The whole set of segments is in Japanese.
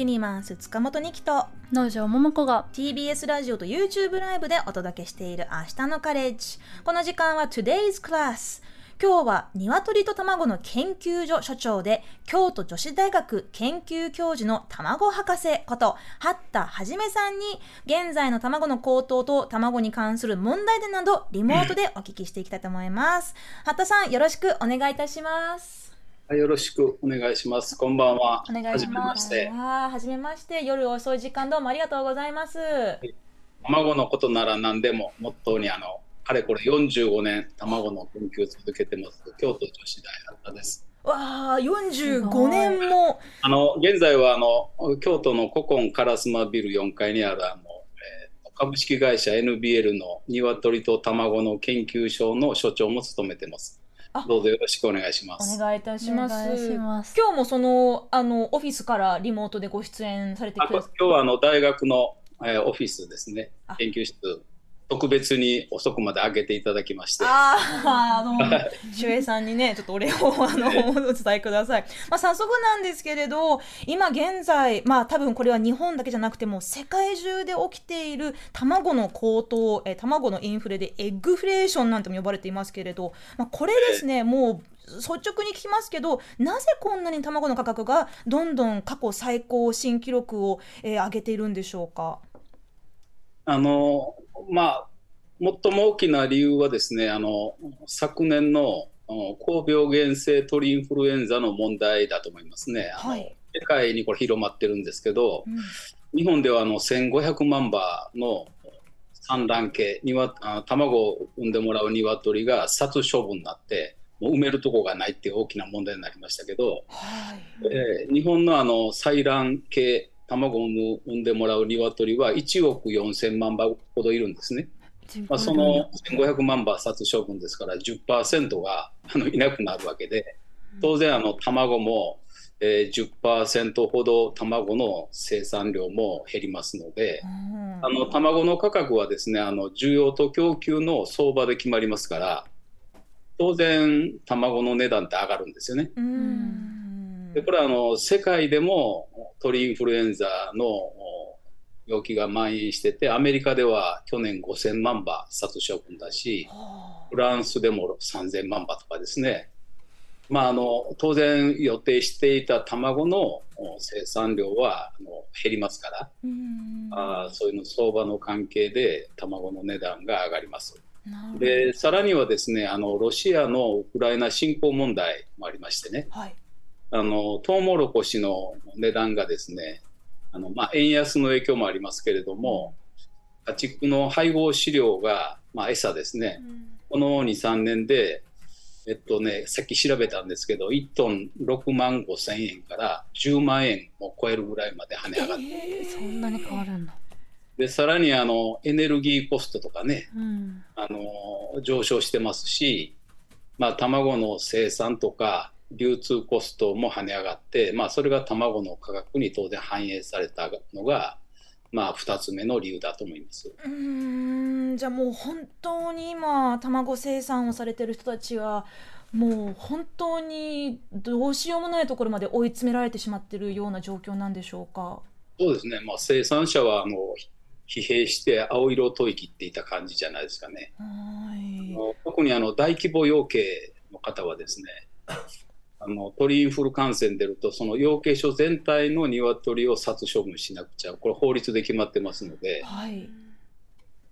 キニマンス塚本二木と農場桃子が TBS ラジオと YouTube ライブでお届けしている明日のカレッジ。この時間は Today's Class 今日は鶏と卵の研究所所長で京都女子大学研究教授の卵博士こと八田はじめさんに現在の卵の高騰と卵に関する問題点などリモートでお聞きしていきたいと思います。八田さんよろしくお願いいたしますよろしくお願いします。こんばんは。お願いします。はじめまして。夜遅い時間どうもありがとうございます。卵のことなら何でも、モットーにあの、かれこれ45年、卵の研究を続けてます、京都女子大学です。わあ、45年も。あの、現在はあの、京都の古今烏丸ビル4階にあるあの、えー、株式会社 NBL の鶏と卵の研究所の所長も務めてます。どうぞよろしくお願いします。お願いいたします。ます今日もそのあのオフィスからリモートでご出演されてくださ今日はあの大学の、えー、オフィスですね。研究室特別に遅くまで開けていただきまして。ああ、あの、守衛さんにね、ちょっとお礼を、あの、お伝えください。まあ、早速なんですけれど、今現在、まあ、多分これは日本だけじゃなくても、世界中で起きている卵の高騰、え卵のインフレでエッグフレーションなんても呼ばれていますけれど、まあ、これですね、もう、率直に聞きますけどなぜこんなに卵の価格がどんどん過去最高新記録を、えー、上げているんでしょうか？あのまあ、最も大きな理由はですね、あの昨年の高病原性鳥インフルエンザの問題だと思いますね。はい、世界にこれ広まってるんですけど、うん、日本ではあの1500万羽の産卵系にわ卵を産んでもらう鶏が殺処分になってもう埋めるとこがないっていう大きな問題になりましたけど、はい、えー、日本のあの採卵系卵を産んでもらう鶏は1億4000万羽ほどいるんですね。まあ、その1500万羽殺処分ですから10%があのいなくなるわけで当然あの卵も、えー、10%ほど卵の生産量も減りますので、あの卵の価格はですねあの需要と供給の相場で決まりますから当然卵の値段って上がるんですよね。でこれはあの世界でも鳥インフルエンザの病気が蔓延しててアメリカでは去年5000万羽殺処分だしフランスでも3000万羽とかですね、まあ、あの当然予定していた卵の生産量はあの減りますからあそういうの相場の関係で卵の値段が上がります。でさらにはですねあのロシアのウクライナ侵攻問題もありましてね、はい、あのトウモロコシの値段がですねあの、まあ、円安の影響もありますけれども、家畜の配合飼料が、まあ、餌ですね、うん、この2、3年で、えっとね、さっき調べたんですけど、1トン6万5千円から10万円を超えるぐらいまで跳ね上がって、えー、そんなに変わるんだ。でさらにあのエネルギーコストとかね、うん、あの上昇してますし、まあ、卵の生産とか流通コストも跳ね上がって、まあ、それが卵の価格に当然反映されたのが、まあ、2つ目の理由だと思いますうんじゃあもう本当に今卵生産をされてる人たちはもう本当にどうしようもないところまで追い詰められてしまっているような状況なんでしょうか？そうですね、まあ、生産者はあの疲弊して青色吐息っていた感じじゃないですかね。はい特にあの大規模養鶏の方はですねあの鳥インフル感染出るとその養鶏所全体の鶏を殺処分しなくちゃこれ法律で決まってますので、はい、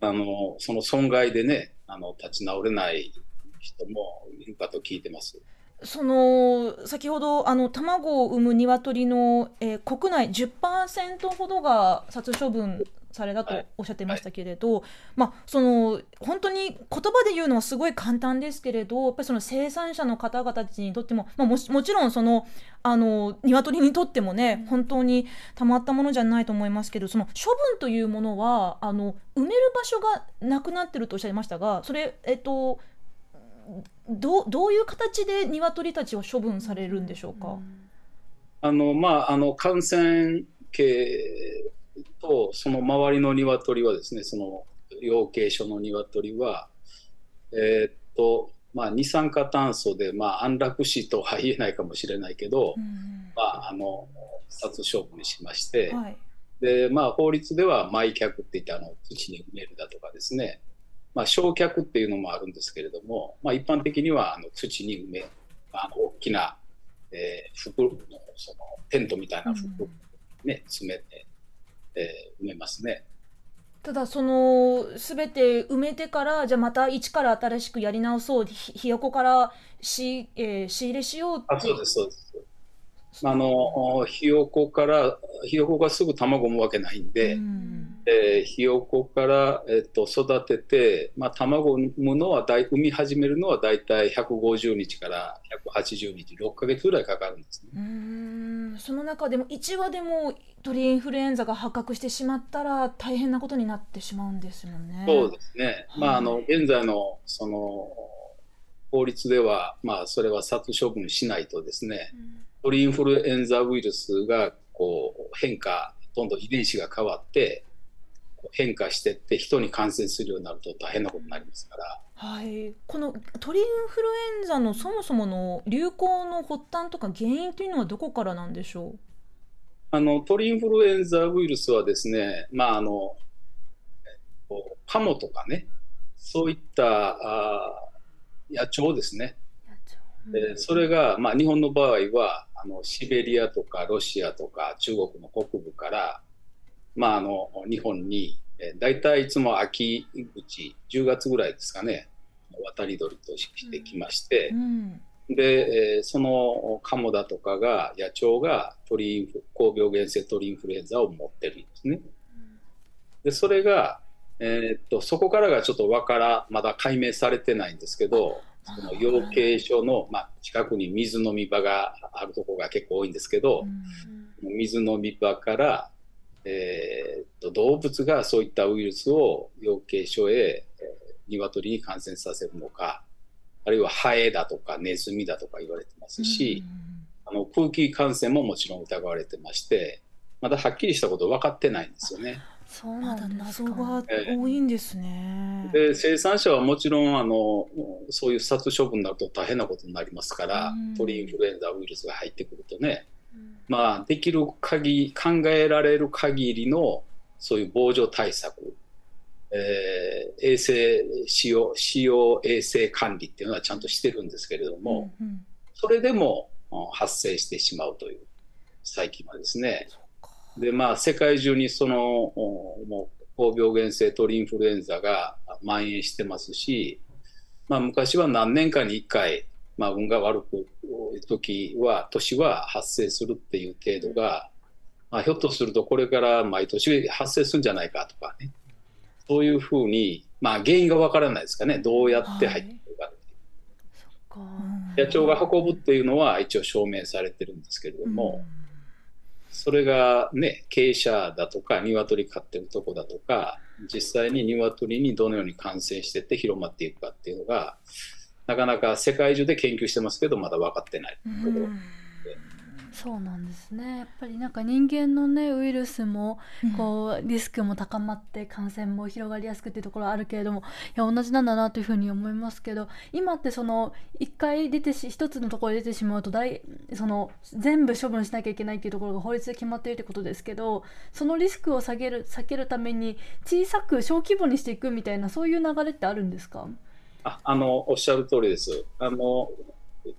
あのその損害でねあの立ち直れない人もいるかと聞いてます。その先ほどあの卵を産む鶏の、えー、国内10%ほどが殺処分されたとおっしゃってましたけれど、はい、まあその本当に言葉で言うのはすごい簡単ですけれどやっぱりその生産者の方々たちにとっても、まあ、ももちろんそのあの鶏にとってもね本当にたまったものじゃないと思いますけどその処分というものはあの埋める場所がなくなってるとおっしゃいましたがそれえっとどどういう形で鶏たちは処分されるんでしょうか？あのまああの感染系とその周りの鶏はですねその養鶏所の鶏はえー、っとまあ、二酸化炭素で、まあ、安楽死とは言えないかもしれないけど、うん、まあ、あの殺処分しまして、はい。でまあ、法律では埋却って言ってあの土に埋めるだとかですね、まあ、焼却っていうのもあるんですけれども、まあ、一般的にはあの土に埋めあの大きな、えー服のそのテントみたいな服うん。ね、詰めて、えー埋めますね。ただその全て埋めてからじゃあまた一から新しくやり直そうひひよこからし、えー仕入れしようあそうですそうですあのひよこからひよこがすぐ卵を産むわけないんで、うんえーひよこから、えっと育てて、まあ、卵を産むのはだい産み始めるのは大体150日から180日6ヶ月ぐらいかかるんですね。うーんその中でも1羽でも鳥インフルエンザが発覚してしまったら大変なことになってしまうんですよね。そうですね、まあ、あのはい現在のその法律では、まあ、それは殺処分しないとですね鳥インフルエンザウイルスがこう変化どんどん遺伝子が変わって変化していって人に感染するようになると大変なことになりますから。はい、この鳥インフルエンザのそもそもの流行の発端とか原因というのはどこからなんでしょあの鳥インフルエンザウイルスはですね、まああのえっとカモとかね、そういったあー野鳥ですね、えーそれが、まあ、日本の場合はあのシベリアとかロシアとか中国の北部から、まあ、あの日本に、えー、大体いつも秋口、10月ぐらいですかね、渡り鳥としてきましてう、、うん。で、えーそのカモだとかが野鳥が鳥インフ高病原性鳥インフルエンザを持ってるんですね。でそれが、えーっとそこからがちょっとわからまだ解明されてないんですけどその養鶏所の、まあ、近くに水飲み場があるところが結構多いんですけど、水飲み場から、えーっと動物がそういったウイルスを養鶏所へ、えー鶏に感染させるのかあるいはハエだとかネズミだとか言われてますし、あの空気感染ももちろん疑われてましてまだはっきりしたこと分かってないんですよね。そうまだなんです謎かが多いんですね。で生産者はもちろんあのそういう殺処分になると大変なことになりますからうん鳥インフルエンザウイルスが入ってくるとね、まあ、できる限り考えられる限りのそういう防除対策、えー衛生使用使用衛生管理っていうのはちゃんとしてるんですけれども、うんうんそれでもうん発生してしまうという最近はですね。でまあ、世界中にそのおもう高病原性鳥インフルエンザが蔓延してますし、まあ、昔は何年かに1回、まあ、運が悪く時は年は発生するっていう程度が、まあ、ひょっとするとこれから毎年発生するんじゃないかとかね。そういうふうに、まあ、原因がわからないですかね。どうやって入ってくるかっていう。かうん野鳥が運ぶっていうのは一応証明されてるんですけれども、それがね、傾斜だとか、鶏飼ってるとこだとか、実際に鶏にどのように感染してって広まっていくかっていうのが、なかなか世界中で研究してますけど、まだ分かってない。うん。そうなんですね。やっぱりなんか人間のねウイルスもこうリスクも高まって感染も広がりやすくっていうところはあるけれどもいや同じなんだなというふうに思いますけど今ってその一回出てし一つのところで出てしまうと大その全部処分しなきゃいけないっていうところが法律で決まっているってことですけどそのリスクを下げる避けるために小さく小規模にしていくみたいなそういう流れってあるんですか？ああのおっしゃる通りです。あの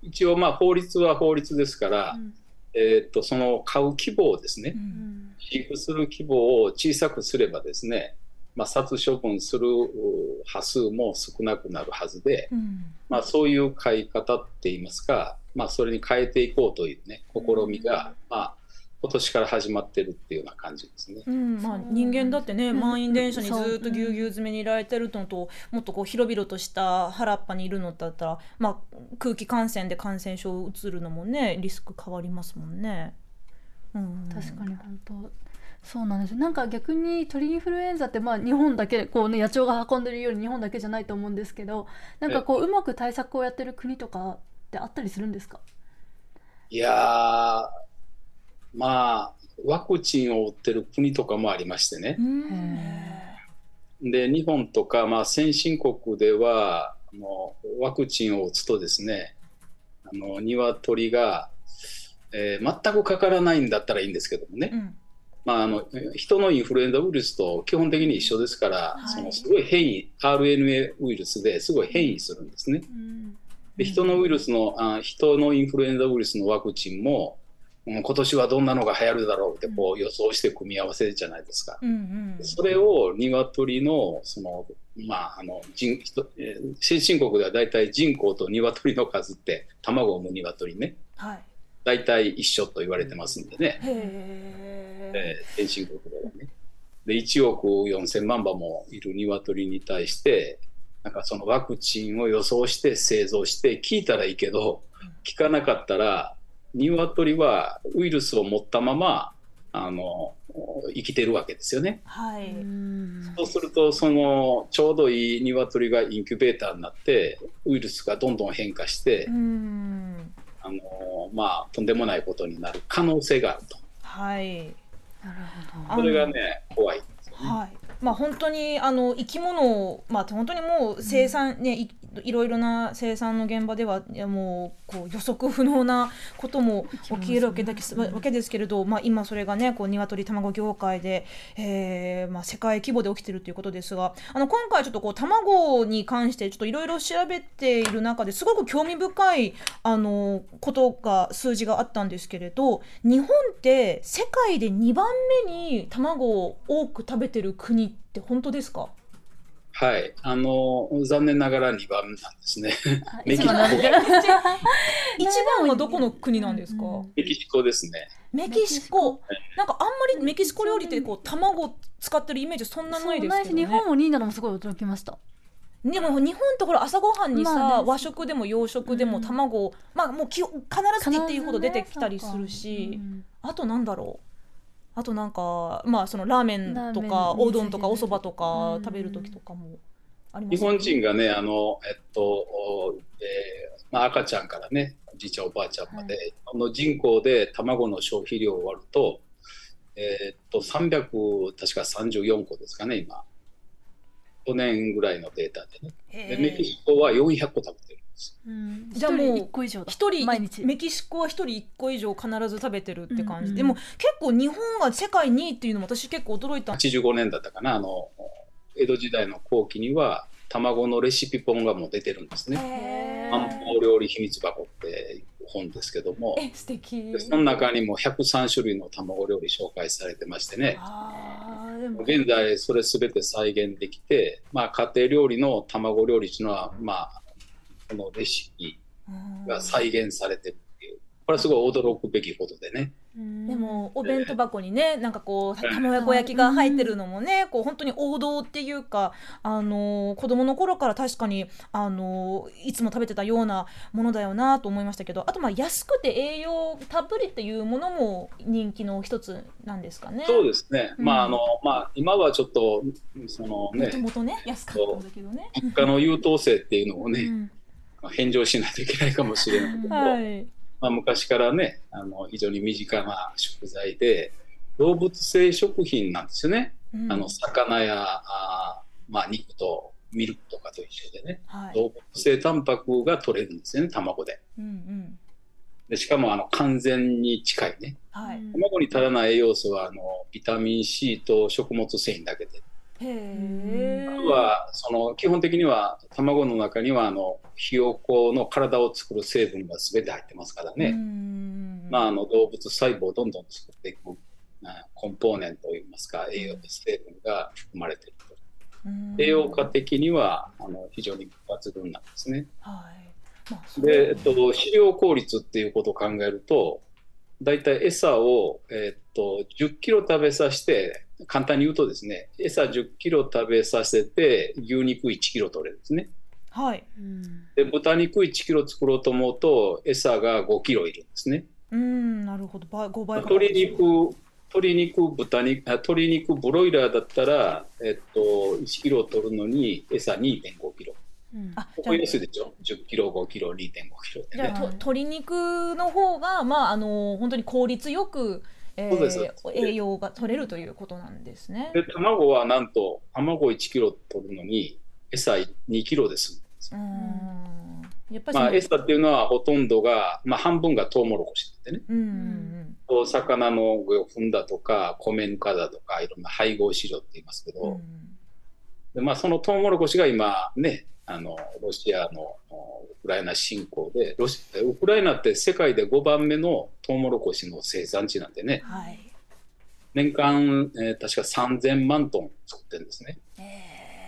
一応、まあ、法律は法律ですから、うん。えーっとその飼う規模をですね、ううん。ん飼育する規模を小さくすればですね、まあ、殺処分するう波数も少なくなるはずで、うん。まあ、そういう飼い方っていいますか、まあ、それに変えていこうというね試みが、まあ、今年から始まってるっていうような感じですね。うんまあ、人間だってね、うん。満員電車にずっとぎゅうぎゅう詰めにいられてるのと、もっとこう広々とした原っぱにいるのだったら、まあ、空気感染で感染症うつるのもねリスク変わりますもんね。うん、確かに本当そうなんです。なんか逆に鳥インフルエンザってまあ日本だけこうね野鳥が運んでるより日本だけじゃないと思うんですけどなんかこううまく対策をやってる国とかってあったりするんですか？いやーまあワクチンを打ってる国とかもありましてねう。んで日本とか、まあ、先進国ではあのワクチンを打つとですねあの鶏がえー全くかからないんだったらいいんですけどもね、うんまあ、あの人のインフルエンザウイルスと基本的に一緒ですから、はいそのすごい変異 RNA ウイルスですごい変異するんですね。うんで人のウイルスのあ人のインフルエンザウイルスのワクチンも、うん今年はどんなのが流行るだろうってこう予想して組み合わせるじゃないですか。うんうん。それを鶏のそのまああの人先進国では大体人口と鶏の数って卵を産む鶏ね。はい。大体一緒と言われてますんでね、えー先進国ではね。で1億4000万羽もいる鶏に対してなんかそのワクチンを予想して製造して聞いたらいいけど聞かなかったら鶏はウイルスを持ったままあの生きてるわけですよね。はいうんそうするとそのちょうどいい鶏がインキュベーターになってウイルスがどんどん変化して、うんあのまあ、とんでもないことになる可能性があるとはいなるほあどそれがね怖いんですよね。はい。まあ本当にあの生き物をまあ本当にもう生産、ねいいろいろな生産の現場ではいやもうこう予測不能なことも起きるわけだけ、うん。わけですけれど、まあ今それがねこう鶏卵業界で、えーまあ世界規模で起きているということですが、あの今回ちょっとこう卵に関してちょっといろいろ調べている中ですごく興味深いあのことが数字があったんですけれど、日本って世界で2番目に卵を多く食べてる国って本当ですか？はい、あの残念ながら2番なんですね。あメキシコ一番はどこの国なんですか？うんメキシコですね。メキシコ。なんかあんまりメキシコ料理ってこう卵使ってるイメージそんなないですけどね。そうないし日本も2位なのもすごい驚きましたでも日本ってほら朝ごはんにさ、まあね和食でも洋食でもうん卵を、まあもうき必ずっていうほど出てきたりするし、あとなんだろう。あとなんかまあそのラーメンとかおうどんとかお蕎麦とかうん。食べる時とかもあります日本人がね、あのえっとおえーまあ、赤ちゃんからね、おじいちゃん、おばあちゃんまで、あの人口で卵の消費量を割ると、えーっと300、確か34個ですかね、今。去年ぐらいのデータでね。でメキシコは400個食べてるじゃあもう一人一個以上だ。一人毎日。メキシコは一人一個以上必ず食べてるって感じ、うんうんでも結構日本が世界2位っていうのも私結構驚いた。85年だったかな、あの江戸時代の後期には、卵のレシピ本がもう出てるんですね。へ漢方料理秘密箱って本ですけども、え素敵。でその中にも103種類の卵料理紹介されてましてね、あーでも。現在それ全て再現できて、まあ、家庭料理の卵料理っていうのは、まあ、このレシピが再現されてるっていう、これはすごい驚くべきことでね。でもお弁当箱にねなんかこう卵焼きが入ってるのもねこう本当に王道っていうかあの子供の頃から確かにあのいつも食べてたようなものだよなと思いましたけどあとまあ安くて栄養たっぷりっていうものも人気の一つなんですかね。そうですね、うん。まああのまあ、今はちょっとその、もねと、もとね安かったんだけどね。物価の優等生っていうのをね、うん返上しないといけないかもしれないけど、はい。まあ、昔からねあの非常に身近な食材で動物性食品なんですよね。うんあの魚やあー、まあ、肉とミルクとかと一緒でねはい。動物性タンパクが取れるんですよね卵でうんうん。でしかもあの完全に近いねはい。卵に足らない栄養素はあのビタミン C と食物繊維だけでへえ。あとはその基本的には卵の中にはあのひよこの体を作る成分が全て入ってますからうね、んまあ、あの動物細胞をどんどん作っていくあコンポーネントといいますか栄養成分が含まれているとうん栄養価的にはあの非常に抜群なんですね。はい。まあ、で、えっと、飼料効率っていうことを考えると大体餌を、えっと、10キロ食べさせて簡単に言うとですね餌10キロ食べさせて牛肉1キロ取れるんですね。はい。うんで豚肉1キロ作ろうと思うと餌が5キロいるんですね。うん、なるほど。倍5倍鶏肉鶏肉豚肉あ鶏肉ブロイラーだったら、えっと、1キロ取るのに餌2.5キロ。うんあ、こじゃあこ安いでしょ ?10 キロ、5キロ、2.5キロってね。じゃあと鶏肉の方がまああの本当に効率よく、えそうですそうー、栄養が取れるということなんですね。で、卵はなんと、卵1キロ取るのに餌2キロですよ。うん。やっぱりまあ、餌っていうのはほとんどが、まあ、半分がトウモロコシでってね、うんうんお魚の糞だとか米ぬかだとかいろんな配合飼料って言いますけど、うんでまあ、そのトウモロコシが今ねあのロシアのおウクライナ侵攻でロシウクライナって世界で5番目のトウモロコシの生産地なんでね。はい。年間、えー確か3000万トン作ってるんですね。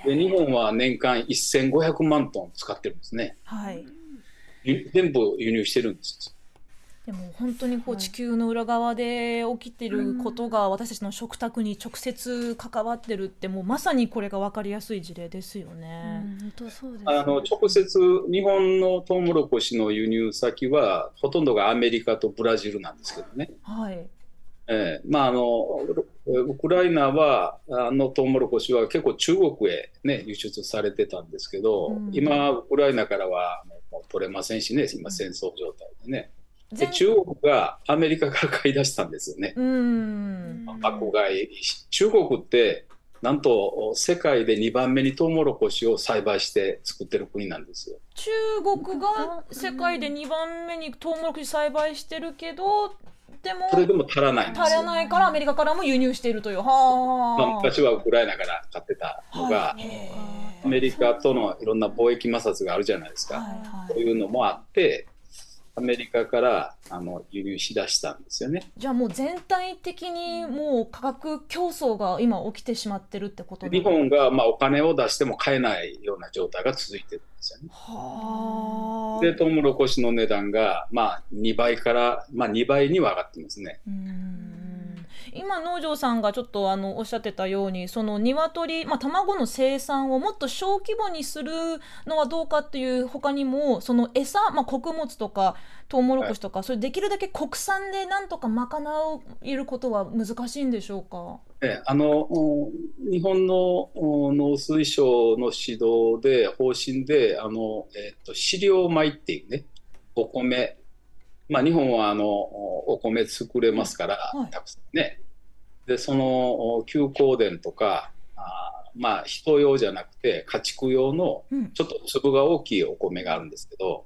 えで日本は年間1500万トン使ってるんですね。はい。ゆ全部輸入してるんですでも本当にこうはい。地球の裏側で起きてることが私たちの食卓に直接関わってるってもうまさにこれが分かりやすい事例ですようね。ん本当そうです、あの直接日本のトウモロコシの輸入先はほとんどがアメリカとブラジルなんですけどね、はい。ええ。まあ、あのウクライナはあのトウモロコシは結構中国へ、ね、輸出されてたんですけど、うん。今ウクライナからはもう取れませんしね今戦争状態でね、で全中国がアメリカから買い出したんですよね。うん。爆買い中国ってなんと世界で2番目にトウモロコシを栽培して作ってる国なんですよ。中国が世界で2番目にトウモロコシ栽培してるけどでもそれでも足らないんですよ。足らないからアメリカからも輸入しているという。まあ、はあ。昔はウクライナから買ってたのが、はいへアメリカとのいろんな貿易摩擦があるじゃないですか。ーはいはい。いうのもあって、アメリカからあの輸入しだしたんですよね。じゃあもう全体的にもう価格競争が今起きてしまってるってこと日本がまあお金を出しても買えないような状態が続いてるんですよね。はあ。で、トウモロコシの値段がまあ2倍から、まあ、2倍には上がってますね。うん今農場さんがちょっとあのおっしゃってたようにその鶏、まあ、卵の生産をもっと小規模にするのはどうかっていう他にもその餌、まあ、穀物とかトウモロコシとか、それできるだけ国産でなんとか賄えることは難しいんでしょうか？えあのお日本のお農水省の指導で方針であの、えっと飼料米っていうねお米まあ日本はあのおお米作れますから、はい。たくさんね。でそのお休耕田とかあまあ人用じゃなくて家畜用のうん。ちょっと粒が大きいお米があるんですけど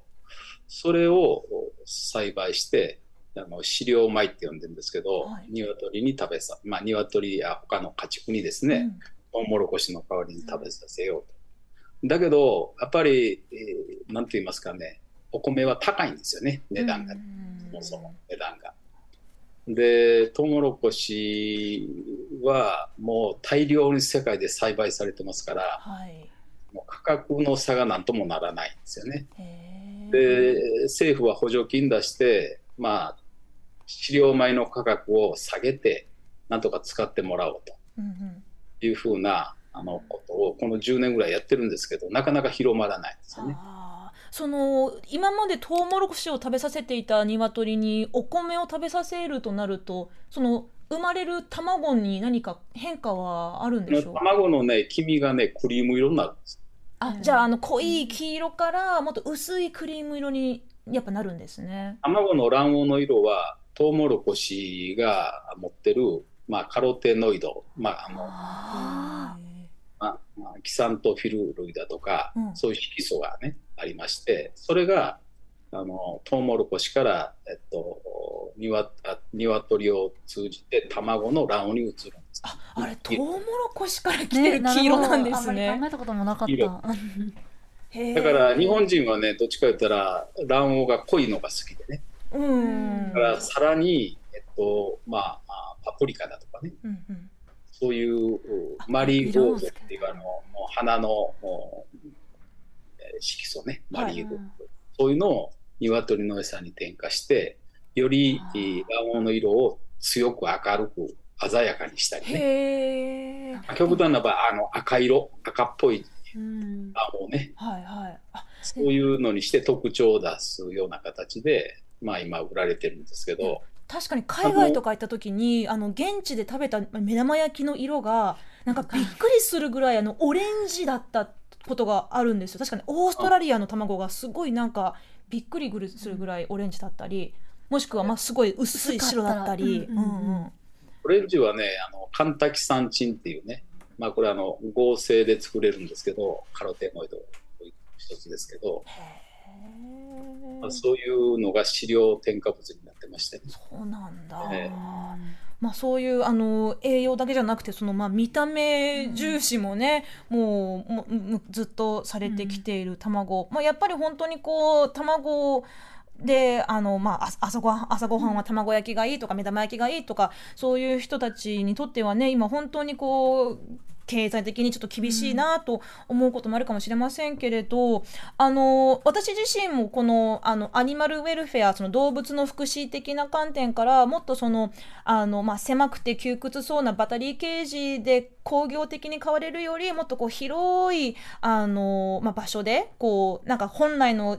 それをお栽培してあの飼料米って呼んでるんですけど、はい。鶏に食べさまあ鶏や他の家畜にですね、トウモロコシの代わりに食べさせようと。だけどやっぱり、えーなんて言いますかねお米は高いんですよね値段が、うんそもそも値段が。でトウモロコシはもう大量に世界で栽培されてますからはいもう価格の差がなんともならないんですよね。で政府は補助金出してまあ飼料米の価格を下げてなんとか使ってもらおうというふうなあのことをこの10年ぐらいやってるんですけどなかなか広まらないんですよね。その今までトウモロコシを食べさせていた鶏にお米を食べさせるとなるとその生まれる卵に何か変化はあるんでしょう？か卵のね黄身がねクリーム色になるんです。あじゃああの濃い黄色からもっと薄いクリーム色にやっぱなるんですね。卵の卵黄の色はトウモロコシが持ってる、まあ、カロテノイド、まああのあまあまあ、キサントフィル類だとか、うん。そういう色素がねありましてそれがあのトウモロコシから、えっと、にわあ鶏を通じて卵の卵黄に移るんです。ああれトウモロコシから来ーてる黄色なんですあんまりね。考えたこともなかっ色。た。だから日本人はねどっちか言ったら卵黄が濃いのが好きでね。うん。だからさらに、えっとまあ、あパプリカだとかね。うんうん。そういうマリーゴールドっていうあのもう花のもうえー色素ねマリーゴールド、そういうのを鶏の餌に添加してより卵黄の色を強く明るく鮮やかにしたりね。極端な場合あの赤色赤っぽいうん。卵黄ね。はいはい。あそういうのにして特徴を出すような形で、まあ、今売られてるんですけど、確かに海外とか行った時にあの現地で食べた目玉焼きの色がなんかびっくりするぐらいあのオレンジだったことがあるんですよ。確かにオーストラリアの卵がすごいなんかびっくりするぐらいオレンジだったりもしくはまあすごい薄い白だったり。オレンジはねあのカンタキサンチンっていうね、まあ、これあの合成で作れるんですけどカロテノイド一つですけど、まあ、そういうのが飼料添加物になってましてねまあ、そういうあの栄養だけじゃなくてそのまあ見た目重視もね、もうもうずっとされてきている卵、まあ、やっぱり本当にこう卵であの、まあ、朝ごはん朝ごはんは卵焼きがいいとか目玉焼きがいいとかそういう人たちにとってはね今本当にこう経済的にちょっと厳しいなと思うこともあるかもしれませんけれど、うん、あの私自身もこのあのアニマルウェルフェアその動物の福祉的な観点からもっとそのあの、まあ、狭くて窮屈そうなバタリーケージで工業的に買われるよりもっとこう広いあの、まあ、場所でこうなんか本来の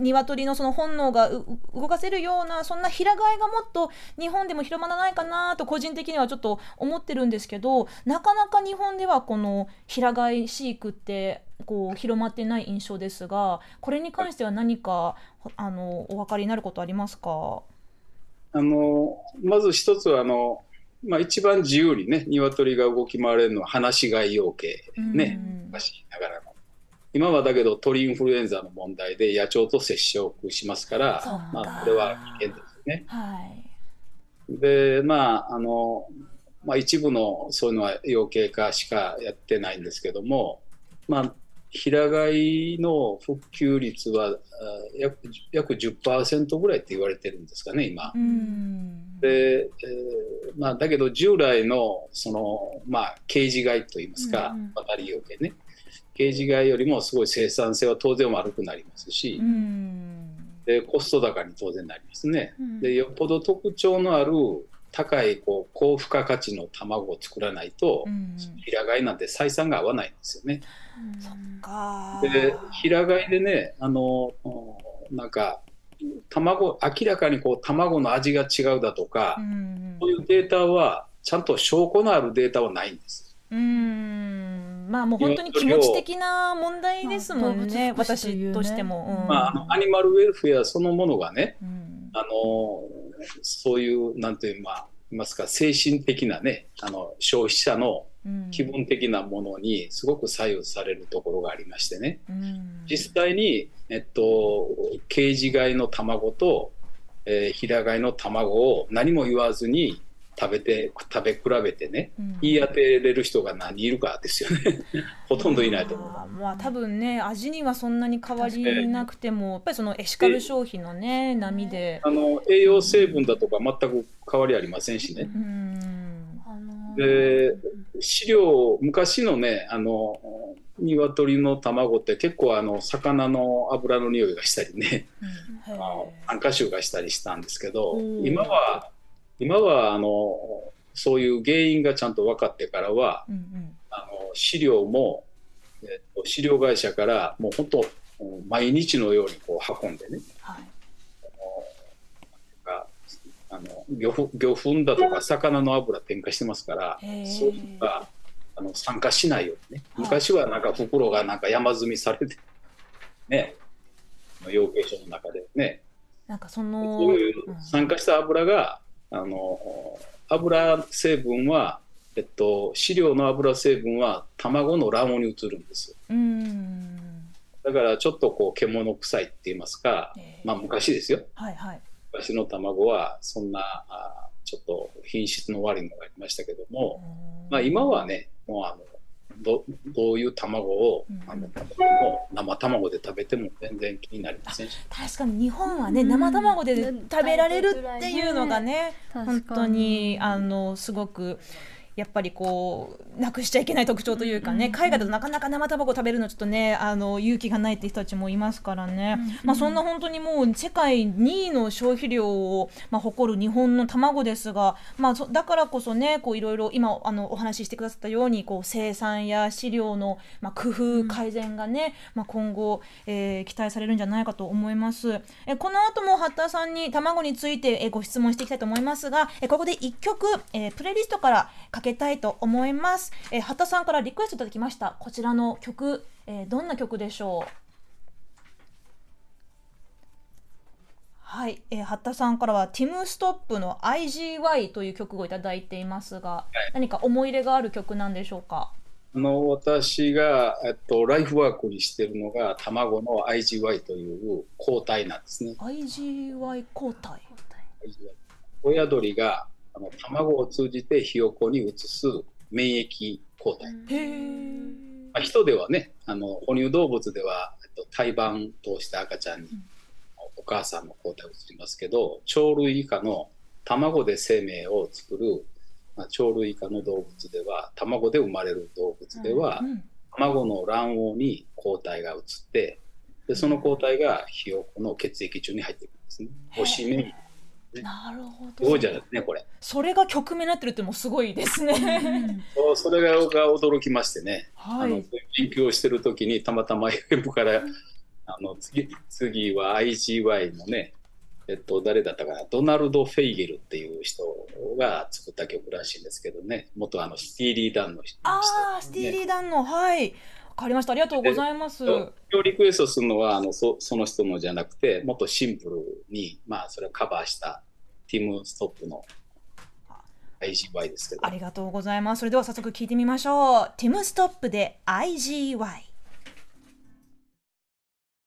鶏のその本能が動かせるようなそんな平飼いがもっと日本でも広まらないかなと個人的にはちょっと思ってるんですけどなかなか日本ではこの平飼い飼育ってこう広まってない印象ですがこれに関しては何かあのお分かりになることありますか？あのまず一つはあのまあ、一番自由にね鶏が動き回れるのは放し飼い養鶏ね、昔ながらの今はだけど鳥インフルエンザの問題で野鳥と接触しますからまあ、これは危険ですよね。はい、でまああの、まあ、一部のそういうのは養鶏家しかやってないんですけども、まあ、平飼いの復旧率は約約10%ぐらいって言われてるんですかね今。で、えー、まあ、だけど従来のその、まあ、ケージ飼いといいますか、うん、バタリ養鶏ねケージ飼いよりもすごい生産性は当然悪くなりますし、でコスト高に当然なりますね。でよっぽど特徴のある高いこう高付加価値の卵を作らないと、平飼いなんて採算が合わないんですよね。で平飼いでねあのなんか卵明らかにこう卵の味が違うだとか、そういうデータはちゃんと証拠のあるデータはないんです。うんまあもう本当に気持ち的な問題ですもんね、私としても。うん、まあ、あのアニマルウェルフェアそのものがね、うん、あのそういうなんていうまあいますか精神的なねあの消費者の気分的なものにすごく左右されるところがありましてね、うん、実際に、えっと、ケージ飼いの卵と、えー、平飼いの卵を何も言わずに食べて食べ比べてね、うん、言い当てれる人が何人いるかですよね。ほとんどいないと思う。まあ多分ね味にはそんなに変わりなくてもやっぱりそのエシカル消費のね波で。あの栄養成分だとか全く変わりありませんしね、うん、で飼料昔のねあの鶏の卵って結構あの魚の油の匂いがしたりね、うん、酸化臭がしたりしたんですけど今は今はあのそういう原因がちゃんと分かってからは、うんうん、あの飼料も、えっと、飼料会社からもう本当毎日のようにこう運んでね、はい、あの魚魚粉だとか魚の油添加してますからそういうのがあの酸化しないようにね。昔はなんか袋がなんか山積みされて ね養鶏所の中でね。なんかそのそういう酸化した油があの油成分は、えっと、飼料の油成分は卵の卵黄に移るんですだからちょっとこう獣臭いって言いますか、えー、まあ昔ですよ、はいはい、昔の卵はそんなあちょっと品質の悪いのがありましたけども、まあ、今はねもうあのどどういう卵を、うん、あの生卵で食べても全然気になりませんし。確かに日本はね、うん、生卵で食べられるっていうのがね、うん、本当にあのすごく。やっぱりこうなくしちゃいけない特徴というかね、海外だとなかなか生卵食べるのちょっとねあの勇気がないって人たちもいますからね、まあ、そんな本当にもう世界2位の消費量を、まあ、誇る日本の卵ですが、まあ、だからこそねこういろいろ今あのお話ししてくださったようにこう生産や飼料の、まあ、工夫改善がね、まあ、今後、えー、期待されるんじゃないかと思います。えこの後も八田さんに卵についてえご質問していきたいと思いますがえここで1曲、えー、プレイリストからかけたいと思います。えー、畑さんからリクエストいただきました。こちらの曲、えー、どんな曲でしょう？はい、えー、八田さんからはティム・ストップの IGY という曲をいただいていますが、はい、何か思い入れがある曲なんでしょうか？あの私が、えっと、ライフワークにしているのが卵の IGY という抗体なんですね。IGY 抗体？親鳥があの卵を通じてひよこに移す免疫抗体、へえ。まあ、人ではねあの哺乳動物ではえっと胎盤通して赤ちゃんにうん。お母さんの抗体を移りますけど鳥類以下の卵で生命を作る、まあ、鳥類以下の動物では卵で生まれる動物では、うん卵の卵黄に抗体が移ってでその抗体がひよこの血液中に入ってくるんですね。おしめなるほど。じゃないですねこれ。それが曲名になってるってもうすごいですね。そうそれがが驚きましてね、はい。あの勉強してる時にたまたま FM からあの次次は IGY のね、えっと、誰だったかなドナルド・フェイゲンっていう人が作った曲らしいんですけどね元あのスティーリー・ダンの人ああ、スティーリー・ダンの、はい。わかりました。ありがとうございます。今日リクエストするのはあのそその人のじゃなくてもっとシンプルに、まあ、それをカバーしたティム・ストップの IGY ですけどありがとうございます。それでは早速聞いてみましょう。ティム・ストップで IGY。